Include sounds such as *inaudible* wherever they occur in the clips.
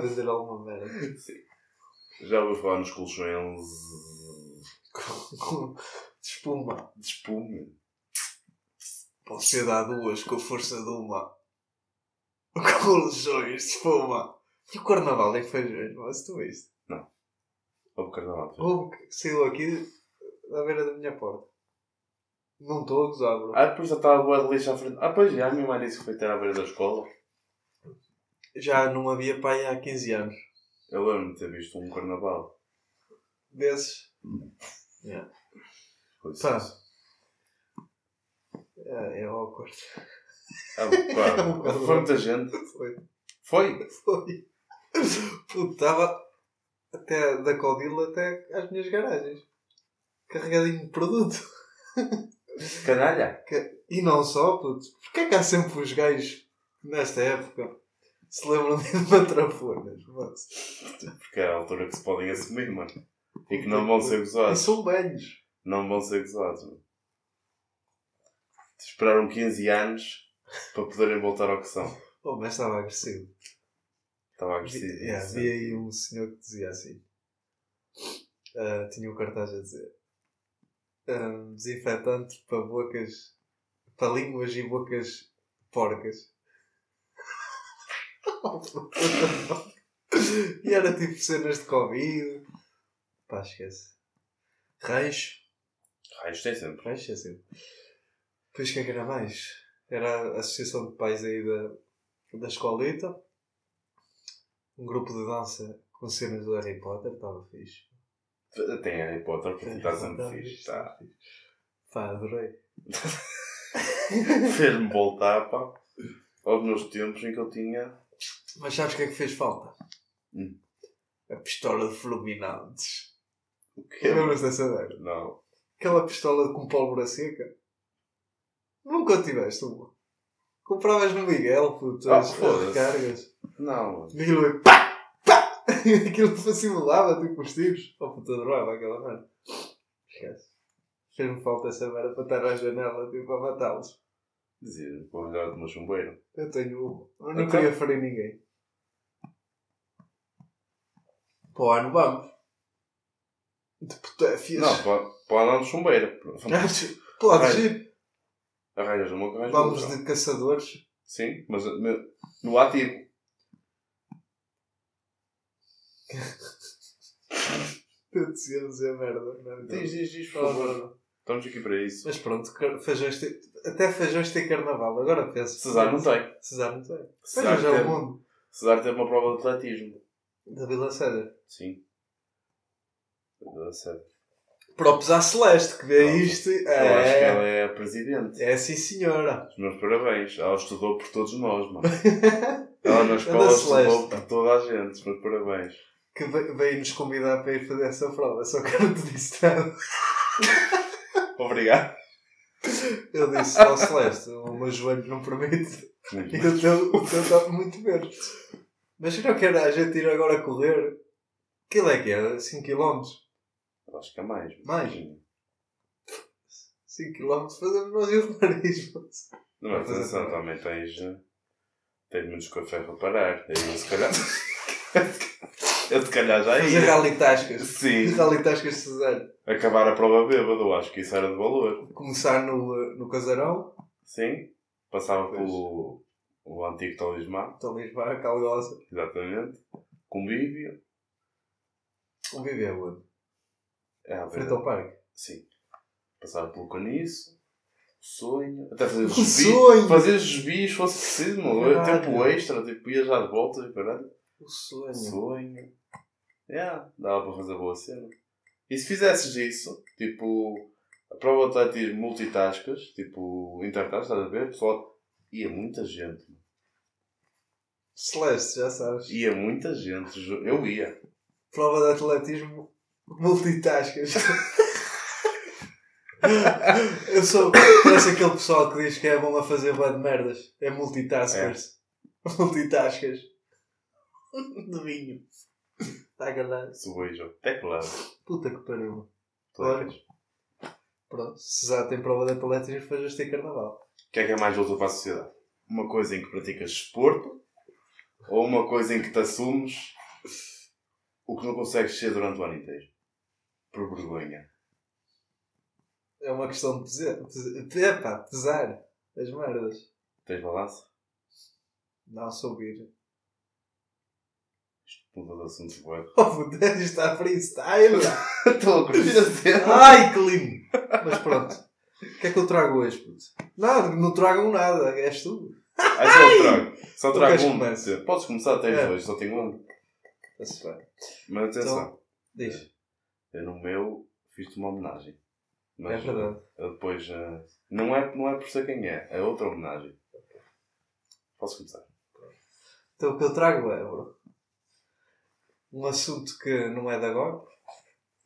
Que a vender alguma merda. Sim. Já ouviu falar nos colchões de espuma. de espuma? Você dá duas com a força de uma. Colchões de espuma. E o carnaval em feijões, mas tu viste? Ou carnaval? Houve que saiu aqui da beira da minha porta. Não estou a gozar, bro. Ah, depois já estava a boa de lixo à frente. Ah, pois já, a minha mãe disse que foi ter à beira da escola. Já não havia pai há 15 anos. Eu lembro-me de ter visto um carnaval. Desses. Yeah. Pá. É, é awkward. Ah, pá, *laughs* foi muita gente. Foi. Foi? Foi. Puto, estava até da Codila até às minhas garagens. Carregadinho de produto. Canalha? E não só, puto. Porquê é que há sempre os gajos nesta época se lembram de matrafonas? Mas- Porque é a altura que se podem assumir, mano. E que não vão ser E gozados. são velhos. Não vão ser gozados, mano. Esperaram 15 anos para poderem voltar ao que são. Oh, mas estava agressivo. Estava Vi, agressivo. yeah, sim. vi aí um senhor que dizia assim. ah, tinha um cartaz a dizer. ah, desinfetante para bocas. para línguas e bocas porcas. E era tipo cenas de Covid. Pá, esquece. Rancho. Raios tem sempre. Rancho é sempre. Depois o que é que era mais? Era a Associação de Pais aí da, da escolita. Um grupo de dança com cenas do Harry Potter, estava fixe. Tem Harry Potter porque está sempre Estava fixe. Tá. Pá, adorei. *laughs* Fez-me voltar, pá, aos meus tempos em que eu tinha. Mas sabes o que é que fez falta? Hum. A pistola de fulminantes. O quê? Lembras dessa merda? Não. Aquela pistola com pólvora seca. Nunca tiveste uma. Compravas no Miguel, puto, Ah, as, recargas. Não, mano. E aquilo é pá! Pá! *laughs* aquilo simulava tipo os tiros. Oh puta droga, aquela merda. Esquece. Fez-me falta essa merda para estar à janela tipo a matá-los. Dizia, vou olhar de uma chumbeira. Eu tenho uma. Eu não Então? queria ferir ninguém. Para o ano vamos. De potéfias. Não, para, para andar de chumbeira. Pode Arranjo. ir. Arranjas uma arranjas Vamos de caçadores. Sim, mas no, ativo. Eu dizia dizer merda. Não, Diz, diz, diz, por Não, favor. Estamos aqui para isso. Mas pronto, feijões tem... até feijões tem carnaval. Agora penso. Cesar não tem. Cesar não tem. Cesar Feijões é o mundo. Cesar teve uma prova de atletismo. Da Vila Cédar. Sim. Da sério. Próprios à Celeste, que vê Não, isto. Eu acho que ela É, é a presidente. é sim senhora. Os meus parabéns. Ela estudou por todos nós, mano. *laughs* Ela na escola Anda estudou por toda a gente. Os meus parabéns. Que ve- veio nos convidar para ir fazer essa prova, só que eu não te disse nada. *laughs* Obrigado. Eu disse ao Celeste, o meu joelho não permite. E o teu, está muito menos. Mas não quero a gente ir agora correr. Aquilo é que é? 5 km? Eu Acho que é mais. Mais? 5 km fazemos nós e o nariz. Não, mas atenção, também tens. eh, Tens muitos cafés para parar. Aí, se calhar. *laughs* eu se calhar já Fazer ia. rally tascas. Sim. Rally tascas de Cesar. Acabar a prova bêbado, eu acho que isso era de valor. Começar no, no casarão. Sim. Passava Pois. pelo o antigo talismã, Talismã, calgosa. exatamente. Convívio. O viver onde? É à Frente ao parque. Sim. Passava pelo caniço. Sonho. Até fazer os sonho! Fazer os se fosse preciso, mano. Caralho. Tempo extra, tipo, ia já de volta e caralho. O sonho. Sonho. Yeah, dava para fazer boa cena. E se fizesses isso, tipo, a prova de atletismo multitascas, tipo, intertascas, estás a ver? Pessoal, ia muita gente. Celeste, já sabes. Ia muita gente. Eu ia. Prova de atletismo multitascas. *laughs* Eu sou. Parece aquele pessoal que diz que é bom a fazer bué de merdas. É multitaskers. *laughs* Multitascas. De vinho. Está a galera. Subejo. Até claro. Puta que pariu. Olha. Pronto. Se já tem prova de atletismo, faz ter carnaval. O que é que é mais útil para a sociedade? Uma coisa em que praticas desporto Ou uma coisa em que te assumes o que não consegues ser durante o ano inteiro. Por vergonha. É uma questão de pesar. epá, pesar as merdas. Tens balança? Não subir. Isto muda de assuntos bué. *laughs* Oh, puto, isto está freestyle. *laughs* Estou a curtir. Ai, que lindo. Mas pronto. O que é que eu trago hoje, puto? Não, não tragam nada. És tu. Ah, só trago. Só trago um. comece? Podes começar, tens É. dois, só tenho um. Está-se bem. Mas atenção. Então, Diz. Eu no meu fiz-te uma homenagem. É Mas verdade. eu depois. eh, não, é, não é por ser quem é, é outra homenagem. Posso começar? Então o que eu trago é, bro, um assunto que não é de agora.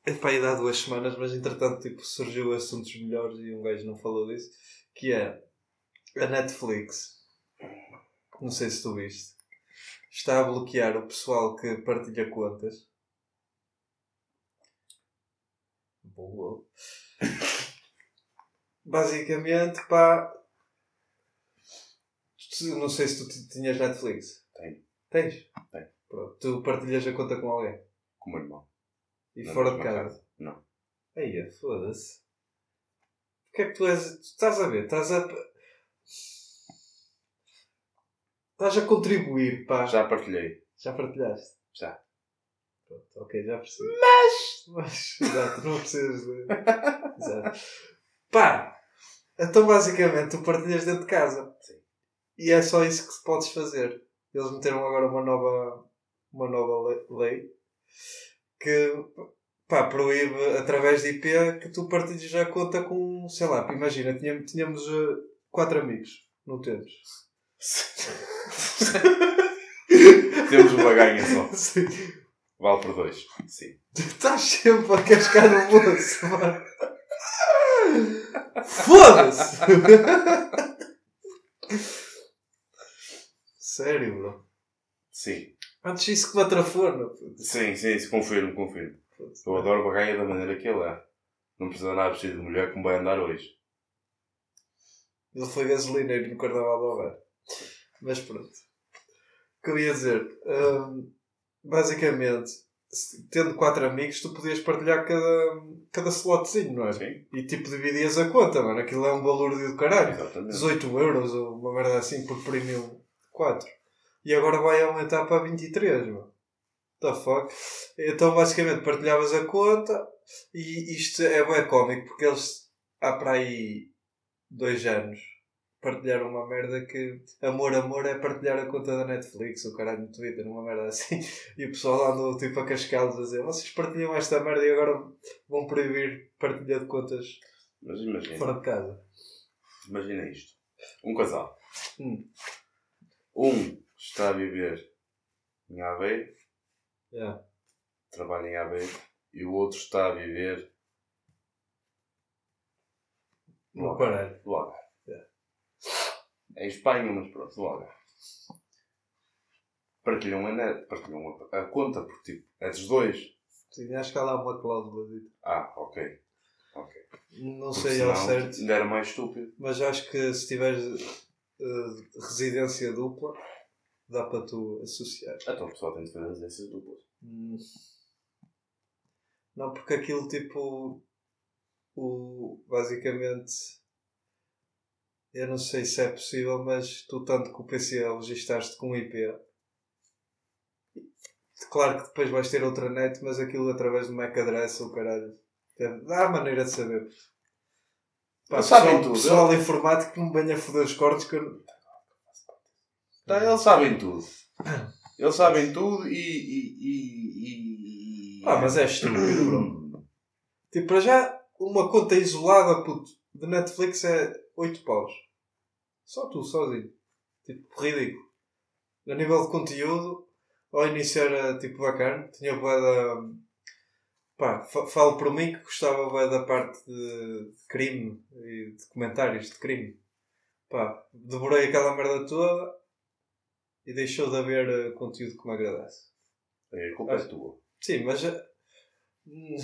É para aí há duas semanas, mas entretanto tipo, surgiu assuntos melhores e um gajo não falou disso. Que é a Netflix. Não sei se tu viste. Está a bloquear o pessoal que partilha contas. Boa. Basicamente, pá. Não sei se tu ti- tinhas Netflix. Tenho. Tens? Tenho. Pronto. Tu partilhas a conta com alguém. Com o meu irmão. E Na fora de mesma casa. Não. Aí, é, foda-se. O que é que tu és? Tu estás a ver? Estás a. Estás a contribuir, pá. Já partilhei. Já partilhaste? Já. Pronto, ok, já percebi. Mas! Mas, exato, não precisas de. Exato. Pá! Então, basicamente, tu partilhas dentro de casa. Sim. E é só isso que se podes fazer. Eles meteram agora uma nova, uma nova le- lei que pá, proíbe através de IP que tu partilhes a conta com, sei lá, imagina, tínhamos, tínhamos eh, quatro amigos, não temos? *laughs* Temos uma ganha só. Sim. Vale por dois. Sim. Tu estás sempre a cascar no mano. Foda-se! Sério, bro. Sim. Antes isso que me atrafona. Sim, sim, isso confirmo, confirmo. Eu adoro o bagaia da maneira que ele é. Não precisa andar vestido de mulher como vai andar hoje. Ele foi gasolineiro no Carnaval do Algarve. Mas pronto. O que eu ia dizer? hum, basicamente, tendo quatro amigos, tu podias partilhar cada, cada slotzinho, não é? Sim, E tipo, dividias a conta, mano. Aquilo é um valor do caralho. exatamente. 18 euros ou uma merda assim por premium 4. E agora vai aumentar para 23, mano. The fuck? Então basicamente partilhavas a conta e isto é bem cómico porque eles há para aí dois anos partilharam uma merda que amor, amor é partilhar a conta da Netflix, o caralho no Twitter, uma merda assim. E o pessoal andou tipo a cascá-los a dizer vocês partilham esta merda e agora vão proibir partilha de contas Mas imagina, fora de casa. imagina isto. Um casal. Hum. Um está a viver em Aveiro, Yeah. trabalha em Aveiro, e o outro está a viver no No Algarve. caralho. Do Algarve. Yeah. É em Espanha, mas pronto, Algarve. Partilham a net, partilham a, a conta, porque tipo, é dos dois. Sim, acho que há lá uma cláusula. Ah, ok. Ok. Não Porque sei ao certo, Ainda era mais estúpido. mas acho que se tiveres eh, residência dupla, dá para tu associar. Então o pessoal tem de fazer residências duplas. Hum. Não, porque aquilo tipo. O, basicamente. Eu não sei se é possível, mas tu tanto que o PC registaste com IP. Claro que depois vais ter outra net, mas aquilo através do MAC address ou caralho. Dá a maneira de saber. Pá, Eles sabem pessoal, tudo, pessoal informático que não venha foder os cortes que eu... Tá, eles sabem tudo. *coughs* Eles sabem tudo e. e, e, e... Ah, mas é estúpido, bro. *coughs* Tipo, para já, uma conta isolada puto, de Netflix é 8 paus. Só tu, sozinho. Tipo, ridículo. A nível de conteúdo, ao início era tipo bacana. Tinha bué da. Pá, fa- falo por mim que gostava bué da parte de crime e de comentários de crime. Pá, devorei aquela merda toda e deixou de haver eh, conteúdo que me agradasse. A culpa é tua. Sim, mas eh, hum,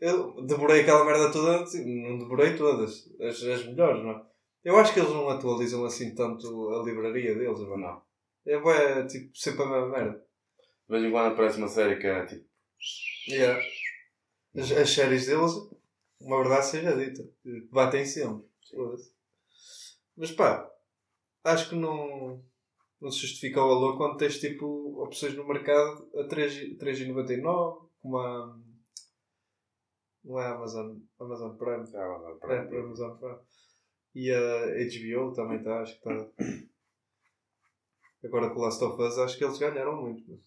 eu devorei aquela merda toda, não devorei todas, as, as melhores, não é? Eu acho que eles não atualizam assim tanto a livraria deles, não. Não. É bué, tipo, sempre a mesma merda. De vez em quando aparece uma série que é tipo. Yeah. As, as séries deles, uma verdade seja dita, batem sempre. Mas pá, acho que não, não se justifica o valor quando tens tipo opções no mercado a 3 3,99, como a. Não é Amazon, Amazon Prime. É, para para Amazon Prime. E a HBO também está, acho que está. *coughs* Agora com o Last of Us, acho que eles ganharam muito. meu.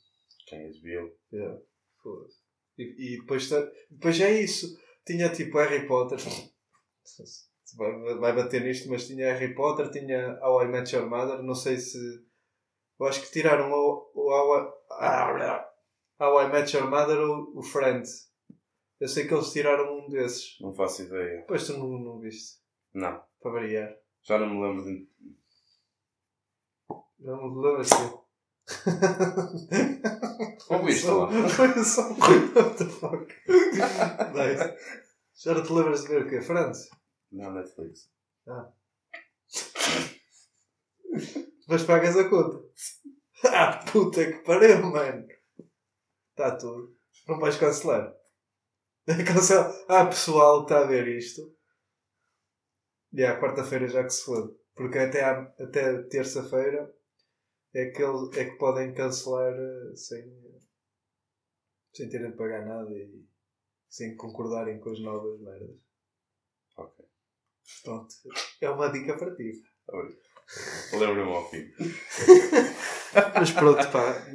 Quem é viu? Yeah. Foda-se. E, e depois, tá- depois é isso. Tinha tipo Harry Potter. Vai, vai bater nisto, mas tinha Harry Potter, tinha How I Met Your Mother. Não sei se. Eu acho que tiraram o, o ah, How I Met Your Mother ou o Friends. Eu sei que eles tiraram um desses. Não faço ideia. Depois tu não, não viste. Não. Para variar. Já não me lembro de. Não me lembras *laughs* tu. Ouviste lá? *laughs* Foi só. What the fuck? *laughs* Nice. Já não te lembras de ver o quê? Friends? Não, Netflix. Mas pagas a conta. Ah, puta que pariu, mano. Está tudo. Não vais cancelar. Cancela. Ah, pessoal, está a ver isto. E à quarta-feira já que se fode. Porque até, à- até terça-feira é que, eles, é que podem cancelar eh, sem, sem terem de pagar nada e sem concordarem com as novas merdas. Ok. Pronto. É uma dica para ti. Lembro-me ao fim. *laughs* Mas pronto, pá.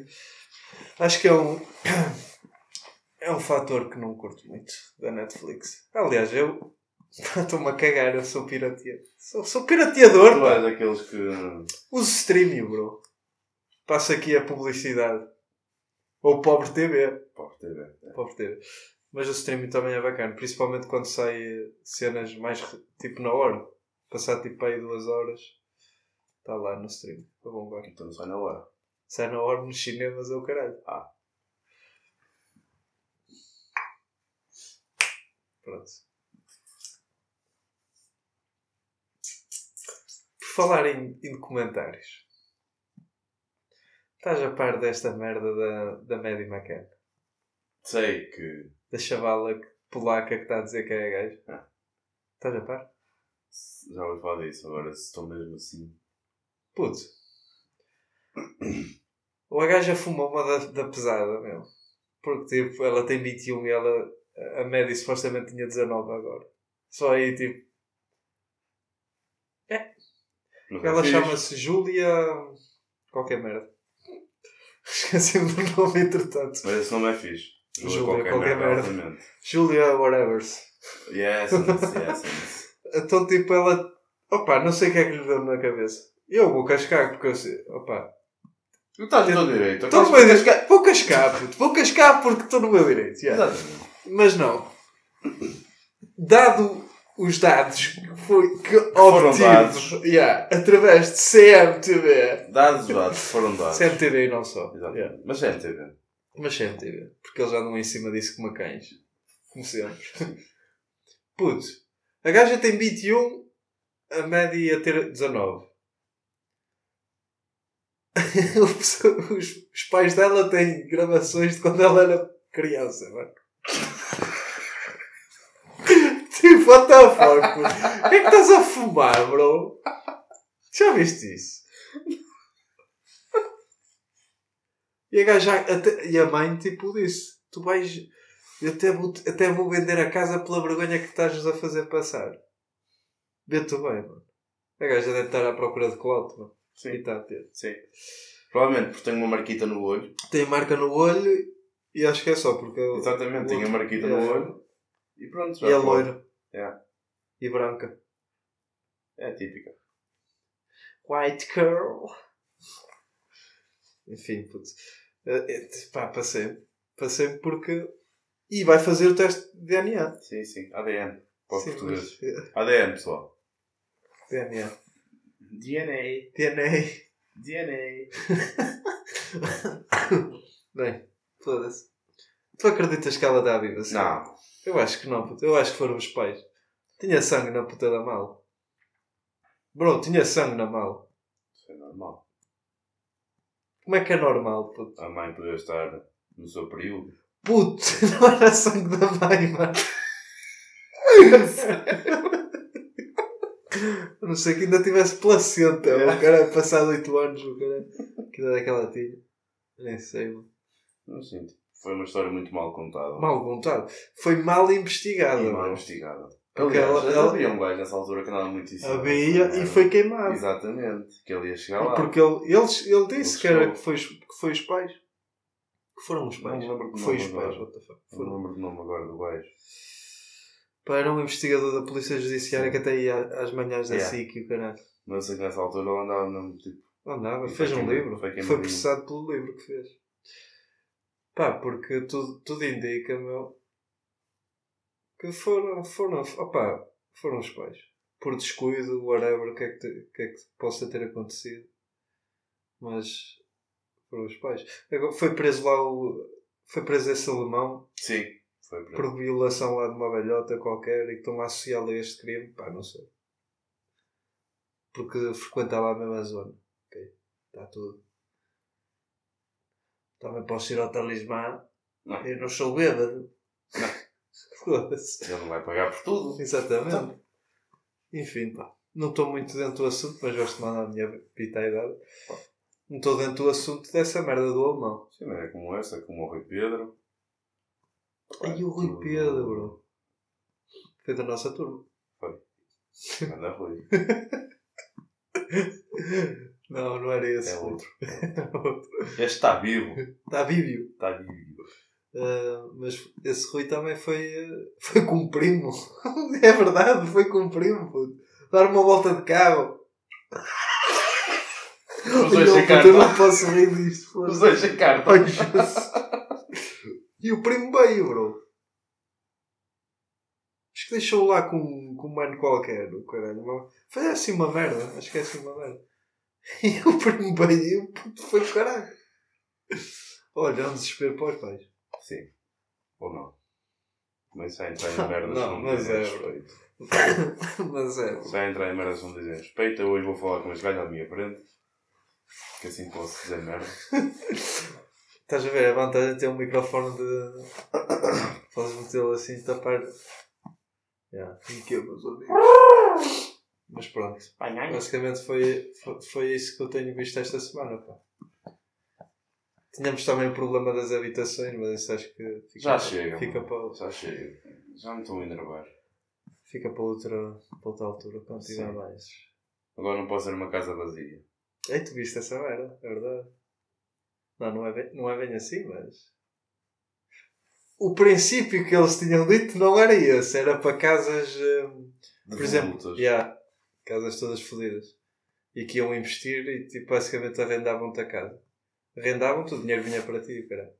Acho que é um. É um fator que não curto muito da Netflix. Aliás, eu. *laughs* Estou-me a cagar, eu sou pirateador. Sou, sou pirateador, Tu és que. Uso streaming, bro. Passo aqui a publicidade. Ou Pobre TV. Pô, TV. é. Pobre TV. Mas o streaming também é bacana, principalmente quando sai cenas mais re- tipo na hora. Passar tipo aí duas horas. Está lá no stream. Tá bom, agora. Então não sai na hora. Sai na hora nos cinemas é o caralho. Ah. Pronto. Por falar em, em documentários. Estás a par desta merda da, da Maddie McCann? Sei que. Da chavala polaca que está a dizer que é gajo? Ah. Estás a par? Já ouvi falar disso, agora se estou mesmo assim. Puto. Ou a gaja fumou uma da, da pesada, meu. Porque, tipo, ela tem 21 e ela... A média supostamente tinha 19 agora. Só aí, tipo... Mas é Ela chama-se Júlia... Qualquer merda. *laughs* Esqueci-me do nome, entretanto. Mas esse nome é fixe. Júlia, qualquer merda. obviamente. Júlia whatevers. Yes, yes, yes, yes. *laughs* Então, tipo, ela... Opa, não sei o que é que lhe deu na cabeça. Eu vou cascar, porque eu sei... Opa... Tu estás no meu direito. Estou no meu direito. Vou cascar, puto. Vou cascar porque estou no meu direito. yeah. Exatamente. Mas não. Dado os dados que, foi, que Foram dados. yeah, através de CMTV. Dados os dados, foram dados. CMTV e não só. Exato. Yeah. Mas é TV. Mas CMTV. Porque eles andam em cima disso como cães. Como sempre. *laughs* Puto. A gaja tem 21, a média ia ter 19. *laughs* os, os pais dela têm gravações de quando ela era criança, mano. Tipo, what the fuck? O que é que estás a fumar, bro? Já viste isso? E a gaja, até, e a mãe, tipo, disse: Tu vais. Eu até vou, até vou vender a casa pela vergonha que estás a fazer passar. Vê-te bem, mano. A gaja deve estar à procura de clout, mano. E Sim. está a ter. Sim. Provavelmente porque tenho uma marquita no olho. Tem marca no olho e acho que é só porque. eu- Exatamente, tenho a marquita é, no olho. E pronto, já E é pode. Loira. É. E branca. É típica. White girl. Enfim, putz. Eh, eh, Pá, passei. Passei porque. E vai fazer o teste de DNA. Sim, sim. ADN. Para os portugueses. mas, eh, ADN, pessoal. DNA. DNA. DNA. DNA. *laughs* Bem, foda-se. Tu acreditas que ela está viva? sim? Não. Eu acho que não, puto. Eu acho que foram os pais. Tinha sangue na puta da mala. Bro, tinha sangue na mala. Isso é normal. Como é que é normal, puto? A mãe poder estar no seu período. Puto, *laughs* não era sangue da mãe, mano. A não sei que ainda tivesse placenta. O cara passado 8 anos, o cara. Que idade é que ela tinha? Nem sei, mano. Não sinto. Foi uma história muito mal contada. Mal contado. Foi mal investigada, E mal mano. investigada. Porque Aliás, ela- ela- havia um gajo nessa altura que andava muito em Havia e foi queimado. Exatamente. Que ele ia chegar lá. Porque ele, eles, ele disse Ele que, era, que, foi, os- que foi os pais. Que foram os Não pais. me lembro Que foi os pais. Não lembro do nome agora do gajo. Pá, era um investigador da Polícia Judiciária que até ia às manhãs da Yeah. SIC e o caralho. Mas eu sei que nessa altura ele andava mesmo tipo. Não nada, E fez um livro. foi Foi, processado pelo livro que fez. Pá, porque tudo, tudo indica, meu, que foram, foram, opá, foram os pais. Por descuido, whatever, o que é que, te- que, é que possa ter acontecido. Mas foram os pais. Agora, foi preso lá o. Foi preso esse alemão Sim. Foi para por violação lá de uma velhota qualquer e que estão a associá-lo a este crime. Pá, não sei. Porque frequentava a mesma zona. Ok, está tudo. Também posso ir ao talismã. Não. Eu não sou bêbado. *laughs* Foda-se. Ele não vai pagar por tudo. Exatamente. Enfim, pá. Não estou muito dentro do assunto, mas gosto de mandar a minha pitaidade. Não estou dentro do assunto dessa merda do alemão. Sim, mas é como essa, como o Rui Pedro. Ai, o Rui Pedro, bro. Foi da nossa turma. *laughs* Anda Rui. *laughs* Não, não era esse. É outro. *laughs* Outro. Este está vivo. Está vídeo. Está vivo. Ah, mas esse Rui também foi, foi com um primo. *laughs* é verdade, foi com um primo. puto. Dar uma volta de carro. Os dois Não, puto, eu não posso rir disto. Os dois. Ai, Jesus. E o primo veio, bro. Acho que deixou lá com, com um mano qualquer, o caralho. Foi assim uma merda. Acho que é assim uma merda. *laughs* E primo veio e o puto foi o caralho. Olha, é um desespero para os pais. Sim. Ou não. Mas já entrar em merdas Não, não mas dizem é, respeito. *laughs* Mas é. Se vai entrar em merdas não dizem respeito, eu hoje vou falar com este gajo à minha frente. Que assim posso dizer merda. *laughs* Estás a ver? A vantagem de ter um microfone de. *coughs* Podes metê-lo assim e tapar. Yeah. E que eu, meus amigos. Mas pronto. Basicamente foi, foi, foi isso que eu tenho visto esta semana. Pá. Tínhamos também o problema das habitações, mas isso acho que fica, Já chega. fica, mano. para, Já chega. Já me estou a enervar. fica para, outra, para outra altura, quando tiver mais. Agora não posso ser uma casa vazia. Ei, tu viste essa merda, é verdade. Não, não é bem, não é bem assim, mas. O princípio que eles tinham dito não era esse, era para casas. hum, De por exemplo, yeah, casas todas fodidas. E que iam investir e tipo, basicamente arrendavam-te a casa. Arrendavam-te, o dinheiro vinha para ti, cara.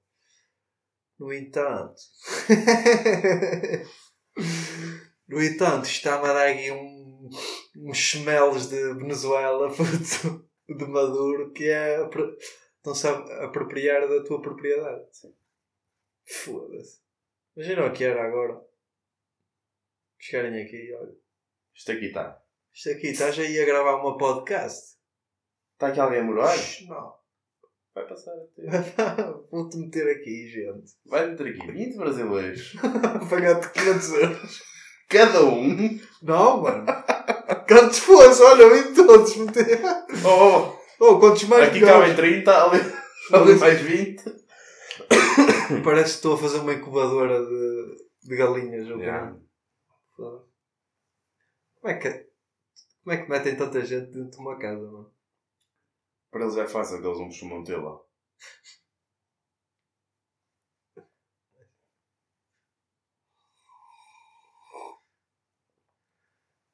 No entanto. *laughs* no entanto, está-me a dar aqui um, uns chemelos de Venezuela *laughs* puto, de Maduro que é não sabe apropriar da tua propriedade. Foda-se. Imagina o que era agora. Chegarem aqui, olha. Isto aqui está. Isto aqui, estás aí a gravar uma podcast? Está aqui alguém a morar? Não. Vai passar a ter. *laughs* Vou-te meter aqui, gente. Vai meter aqui 20 brasileiros. *laughs* Pagar-te 500 euros. Cada um. Não, mano. Quantos fosse, olha, vem todos meter. Oh, Oh, quantos mais aqui melhores. cabem 30, ali, ali mais 20. Parece que estou a fazer uma incubadora de, de galinhas. ou Yeah. Como é que Como é que metem tanta gente dentro de uma casa, mano? Para eles é fácil que eles não costumam ter lá.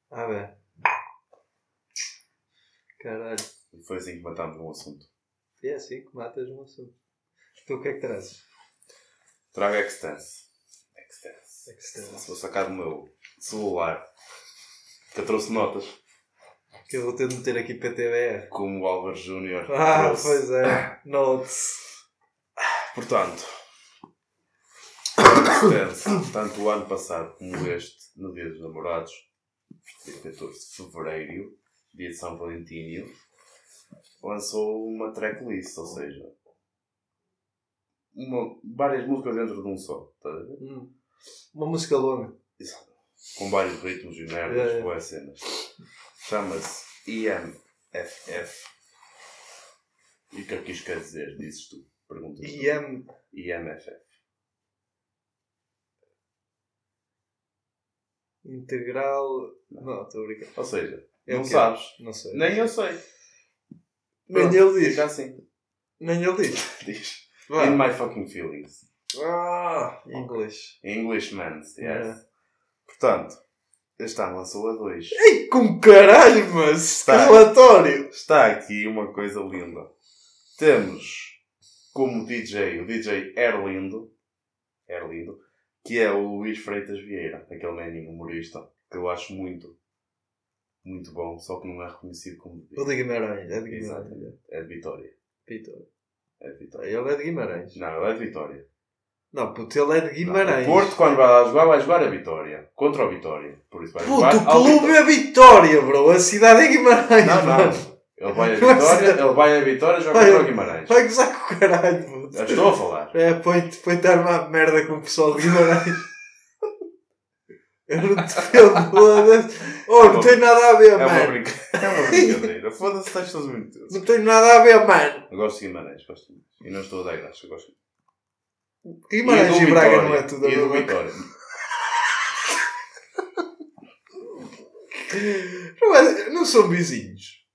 Ah, bem. Caralho. E foi assim que matámos um assunto. E é assim que matas um assunto. Tu o que é que trazes? Trago Extense. Extense. Extense. Vou sacar do meu celular. Que eu trouxe notas. Que eu vou ter de meter aqui PTBR. Como o Álvaro Júnior Ah, trouxe. pois é. Notes. Portanto, *coughs* tanto o ano passado como este, no Dia dos Namorados, dia 14 de Fevereiro, dia de São Valentíno, lançou uma tracklist, ou seja, uma, várias músicas dentro de um só. Ver? Hum. Uma música longa. Exato. Com vários ritmos e merdas, É, é. boas cenas. Chama-se IMFF. E o que é que isto quer dizer? Dizes tu. Perguntas. IM. IMFF. Integral. Não, estou a brincar. Ou seja, É não sabes. Não sei. Nem eu sei. Nem Pronto, ele diz. Fica assim. Nem ele diz. *laughs* Diz. Vá. In my fucking feelings. Ah, inglês. Englishman, yes. É. Portanto, este ano lançou a 2. Ei, com caralho, mas que Tá. relatório! Está aqui uma coisa linda. Temos como DJ o DJ Erlindo, Erlindo que é o Luís Freitas Vieira, aquele meninho humorista, que eu acho muito, muito bom, só que não é reconhecido como O DJ. de Guimarães, é de Guimarães. É de Vitória. Vitória. É de Vitória. Ele é de Guimarães. Não, ele é de Vitória. Não, puto, ele é de Guimarães. O Porto, quando vai lá jogar, vai jogar a Vitória. Contra o Vitória. Por isso vai jogar Puto, o ao clube é Vitória, bro. A cidade é Guimarães, Não, mano. não. Ele vai a Vitória, *laughs* ele vai a Vitória e joga Vai- contra o Guimarães. Vai gozar com o caralho, puto. Eu estou a falar. É, põe-te põe armar merda com o pessoal de Guimarães. Eu não te *laughs* foda-se. Oh, não tenho nada a ver, É uma, mano. brinca... é uma brincadeira. Foda-se, estás todos muito. Não tenho nada a ver, mano. Eu gosto de Guimarães, gosto muito. E não estou a dar graça, eu gosto. Guimarães do e, Braga Vitória. não é tudo a E mesma Vitória. *laughs* Não, é- não são vizinhos.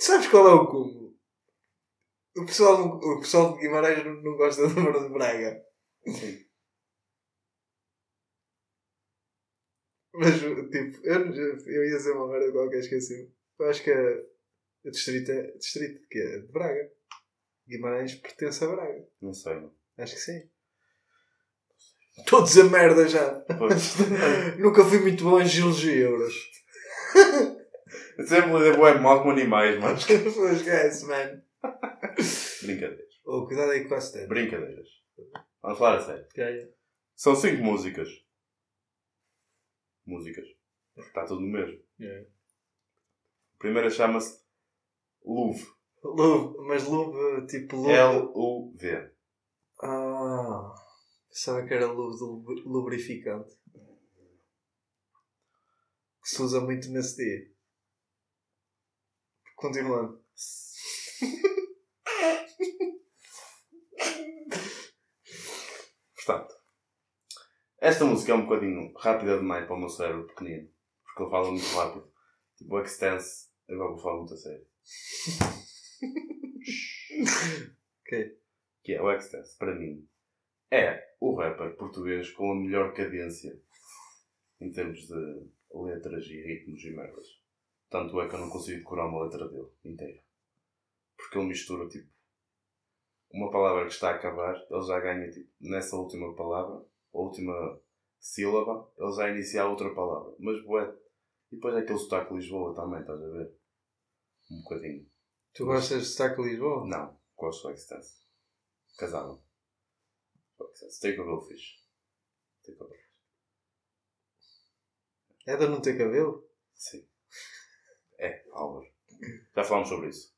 Sabes qual é o cúmulo? O pessoal, o pessoal de Guimarães não, não gosta do número de Braga. Sim. Mas, tipo, eu, eu ia dizer uma merda qualquer, esqueci. Eu acho que a, a distrito é. Distrito de quê? É de Braga. Guimarães pertence a Braga. Não sei, mano. Acho que sim. Estou a dizer merda já. *laughs* Nunca fui muito bom em geologia, euros. Eu *laughs* sempre lidei bué mal com animais, mas. *laughs* Pô, Esquece, mano. Brincadeiras. Oh, cuidado aí com a stand. Brincadeiras. Vamos falar a sério. Ok. São cinco músicas. Músicas. Está tudo no mesmo. Yeah. A primeira chama-se Luve. Lube, mas lube, tipo lube. L-U-V. Ah, pensava que era lube lubrificante. Que se usa muito nesse dia. Continuando. Portanto, esta música é um bocadinho rápida demais para o meu cérebro pequenino. Porque ele fala muito rápido. Tipo, o Extense, agora vou falar muito a sério. *laughs* Ok. Que é o Extense, para mim, é o rapper português com a melhor cadência em termos de letras e ritmos e merdas. Tanto é que eu não consigo decorar uma letra dele inteira. Porque ele mistura, tipo, uma palavra que está a acabar, ele já ganha, tipo, nessa última palavra, a última sílaba, ele já inicia outra palavra. Mas, bué. E depois é aquele sotaque Lisboa também, estás a ver? Um bocadinho. Tu gostas de Stack Lisboa? Não, gosto do Extense. Casava. Tem cabelo fixe. Tem cabelo. É de não ter cabelo? Sim. É, Álvaro. Já falámos sobre isso.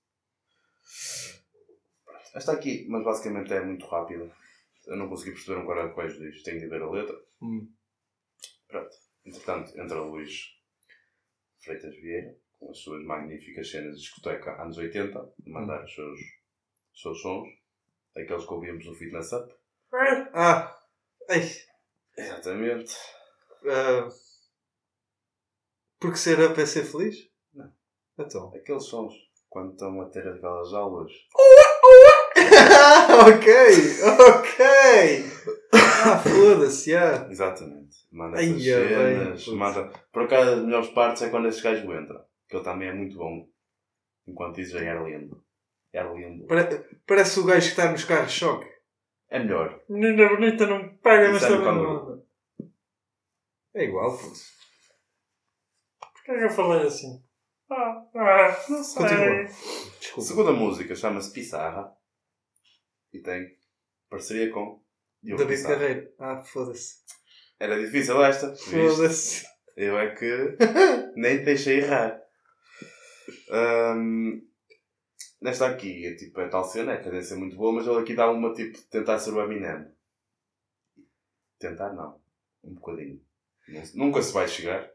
Esta aqui, mas basicamente é muito rápida. Eu não consegui perceber um caralho quais diz. Tenho de ver a letra. Hum. Pronto. Entretanto, entra Luís Freitas Vieira, as suas magníficas cenas de discoteca anos 80, de mandar os seus, os seus sons, aqueles que ouvíamos no Fitness Up. Ah! Ei! Exatamente. ah, porque ser up é ser feliz? Não. Então. Aqueles sons, quando estão a ter aquelas aulas. *laughs* ok! Ok! Ah, foda-se, já. Exatamente. Manda Ai, essas bem, cenas. manda... Por acaso, as melhores partes é quando esse gajo entra. Que ele também é muito bom. Enquanto isso já era lindo. Era lindo. Pare- Parece o gajo que está nos carros de choque. É melhor. Menina bonita não mas mas Isso é. É igual, puto. Porquê que eu falei assim? Ah, ah, não sei. Continua. Desculpa. A segunda música chama-se Pissarra. E tem parceria com Diogo David Pissarra. Carreiro. Ah, foda-se. Era difícil esta. Foda-se. Eu é que *laughs* nem te deixei errar. Ahm, nesta aqui, é tipo, é tal cena, é cadência muito boa, mas ele aqui dá uma tipo de tentar ser o Eminem. Tentar não. Um bocadinho. Nunca se vai chegar,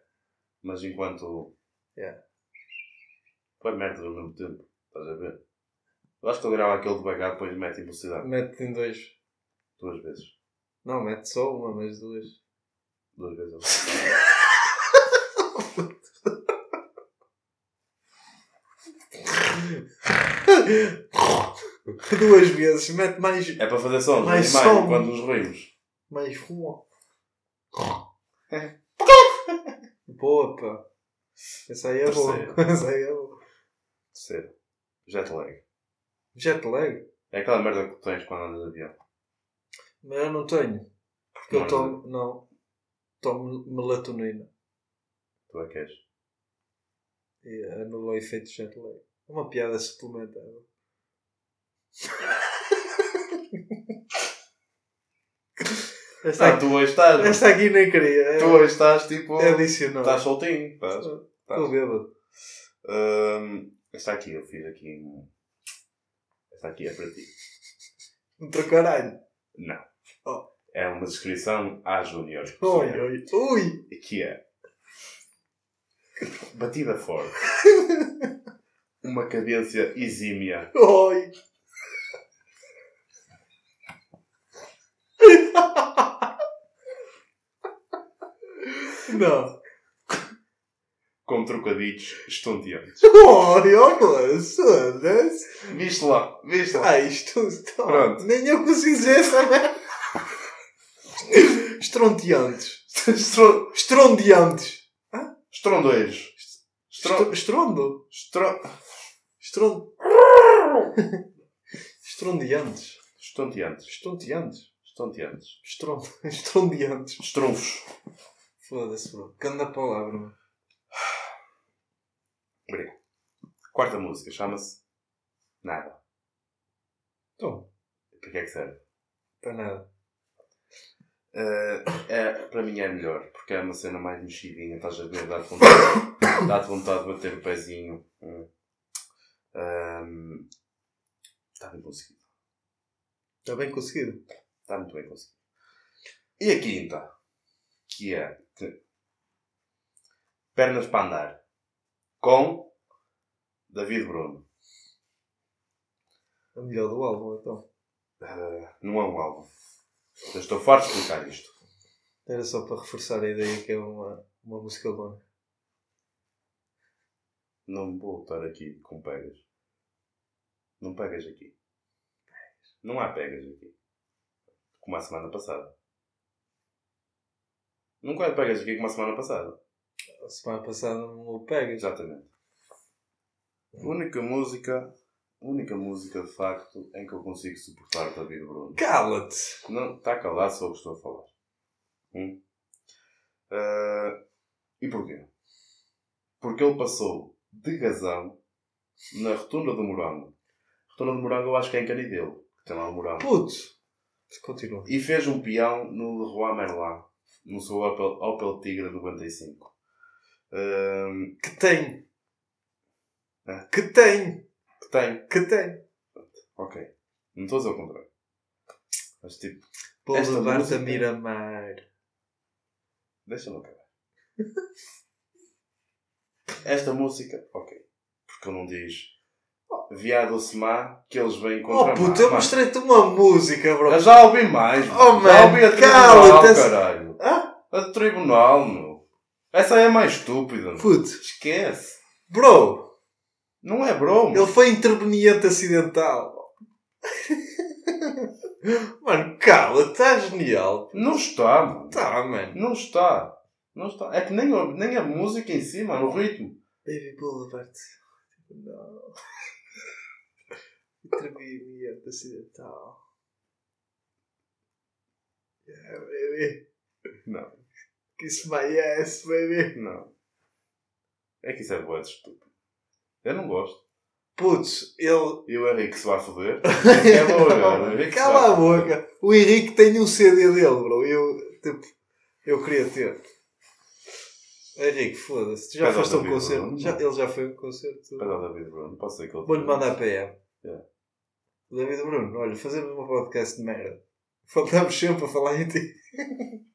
mas enquanto. Yeah. Foi merda ao mesmo tempo. Estás a ver? Eu acho que ele grava aquele devagar depois mete em velocidade. Mete em dois. Duas vezes. Não, mete só uma, mas duas. Duas vezes *laughs* *laughs* a velocidade. *laughs* duas vezes. Mete mais. É para fazer sons, Mais mais som. quando nos rimos. Mais uma. *laughs* Boa, pá. Essa aí é boa. Terceiro. *laughs* Essa aí é boa. Terceiro. Jet lag. Jet lag? É aquela merda que tu tens quando andas de avião. Mas eu não tenho. Porque eu Não, tomo. Não. Tomo melatonina. Tu é que és. E anula o efeito de jet lag. É uma piada suplementar. *laughs* Esta Ah, aqui, tu hoje estás. esta aqui nem queria. É, Tu hoje estás tipo. é adicional. Estás soltinho. Estás. Estou bêbado. Hum, esta aqui eu fiz aqui. um- Esta aqui é para ti. Outro caralho. Não. Oh. É uma descrição à Júnior. Oi, oi. Ui! Que é. Batida forte. *laughs* Uma cadência exímia. Oi! Não. Com trocadilhos estonteantes. Olha, foda-se. Viste lá, viste lá. Ah, isto está. Pronto. Nem eu consigo dizer essa. Estronteantes. *laughs* Estro... Estrondeantes. Estrondeiros. Estro... Estro- Estrondo. Estro... Estrondo. *laughs* Estrondeantes. Estonteantes. Estonteantes. Estonteantes. Estrondo. *laughs* Estrondeantes. Estrunfos. Foda-se, bro. Canda palavra, mano. Obrigado. Quarta música chama-se Nada. Então, Para que é que serve? para nada. Eh, é, para mim é melhor, porque é uma cena mais mexidinha, estás a ver, dá-te vontade, dá vontade de bater o pezinho. Hum. Ahm, Está bem conseguido. Está bem conseguido. Está muito bem conseguido. E a quinta, que é que- Pernas para andar, com David Bruno. A melhor do álbum, então. Eh, não é um álbum. Eu estou farto de explicar isto. Era só para reforçar a ideia que é uma, uma música longa. Não vou estar aqui com pegas. Não pegas aqui. Não há pegas aqui. Como a semana passada. Nunca há pegas aqui como a semana passada. A semana passada não o pegas. Exatamente. A única música, a única música de facto em que eu consigo suportar o David Bruno. Cala-te! Não, está calado só o que estou a falar. Hum? Ah, e porquê? Porque ele passou de gazão na rotunda do Morango. Rotunda do Morango eu acho que é em Canidelo. que Tem lá o Morango. Puto! Continua. E fez um peão no Leroy Merlin. No seu Opel, Opel Tigra 95. Ahm, Que tem! Ah. Que tem! que tem. Que tem! Ok. Não estou a dizer o contrário. Mas tipo, a música- Miramar. Deixa-me acabar. *laughs* Esta música, ok. Porque ele não diz viado se má que eles vêm contra Oh puto, má. eu mostrei-te uma música, bro. Eu já ouvi mais. Oh, já man, ouvi a tribunal, cala-te. caralho. Hã? A tribunal, meu. Essa é mais estúpida. meu. Puto, Esquece. bro, Não é bro, meu. ele foi interveniente acidental. *laughs* Mano, cala, está genial. Não está, mano. Tá, mano. Não está. Não está. É que nem a, nem a música em si, mano. O ritmo. Baby Boulevard. Não. *laughs* Interveniente acidental. Yeah, baby. Não. Kiss my ass, baby. Não. É que isso é boa de estúpido. Eu não gosto. Putz, ele. E o Henrique se vai foder. É *laughs* se Cala a boca. O Henrique tem um CD dele, bro. Eu, tipo, eu queria ter. Henrique, foda-se. Tu já Pede ao foste a um concerto? Já, ele já foi a um concerto. Para o David Bruno, posso dizer que ele. Vou-lhe mandar PM. Yeah. David Bruno, olha, fazemos um podcast de merda. Faltamos sempre a falar em ti. *laughs*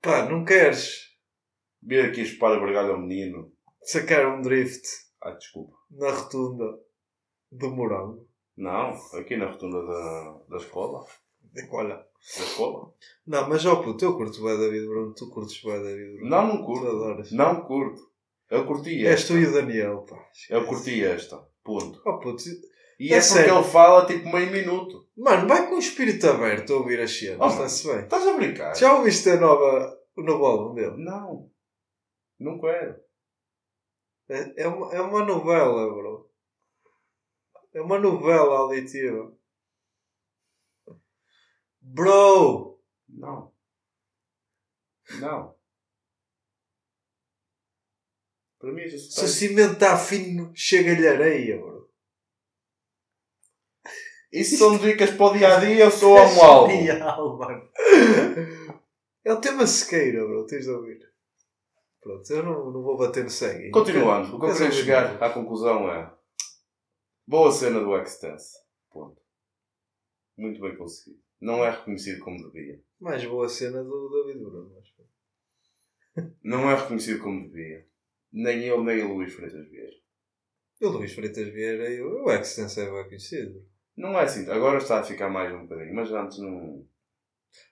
Pá, não queres Vir aqui espalhar o bargalho ao menino. sacar um drift Ah, desculpa. na rotunda do Morango? Não, aqui na rotunda da, da escola. Olha. Não, mas ó puto, eu curto bem David Bruno, tu curtes bem David Bruno. Não, não curto. adoras. Não curto. Eu curti És esta. tu e o Daniel, pá. Eu curti esta. Ponto. Oh puto, E É é, porque ele fala tipo meio minuto. mano, vai com o espírito aberto a ouvir as cenas, Oh, está-se bem. Estás a brincar? Já ouviste a nova, o novo álbum dele? Não. Não quero. É, é, uma, é uma novela, bro. É uma novela auditiva. Bro! Não. Não. Para mim, isso Se o cimento está fino, chega-lhe areia, bro. Isso são dicas para o dia a dia ou sou a um álbum? *laughs* Genial, mano. É o tema sequeira, bro. Tens de ouvir. Pronto, eu não, não vou bater no sangue. Continuando, o que eu queria chegar à conclusão é. Boa cena do X-Dance. Ponto. Muito bem conseguido. Não é reconhecido como devia. Mais boa cena do David Bruno. acho. Não é reconhecido como devia. Nem ele, nem o Luís Freitas Vieira. E o Luís Freitas Vieira e o o X-Sense é bem conhecido. Não é assim. Agora está a ficar mais um bocadinho, mas antes não.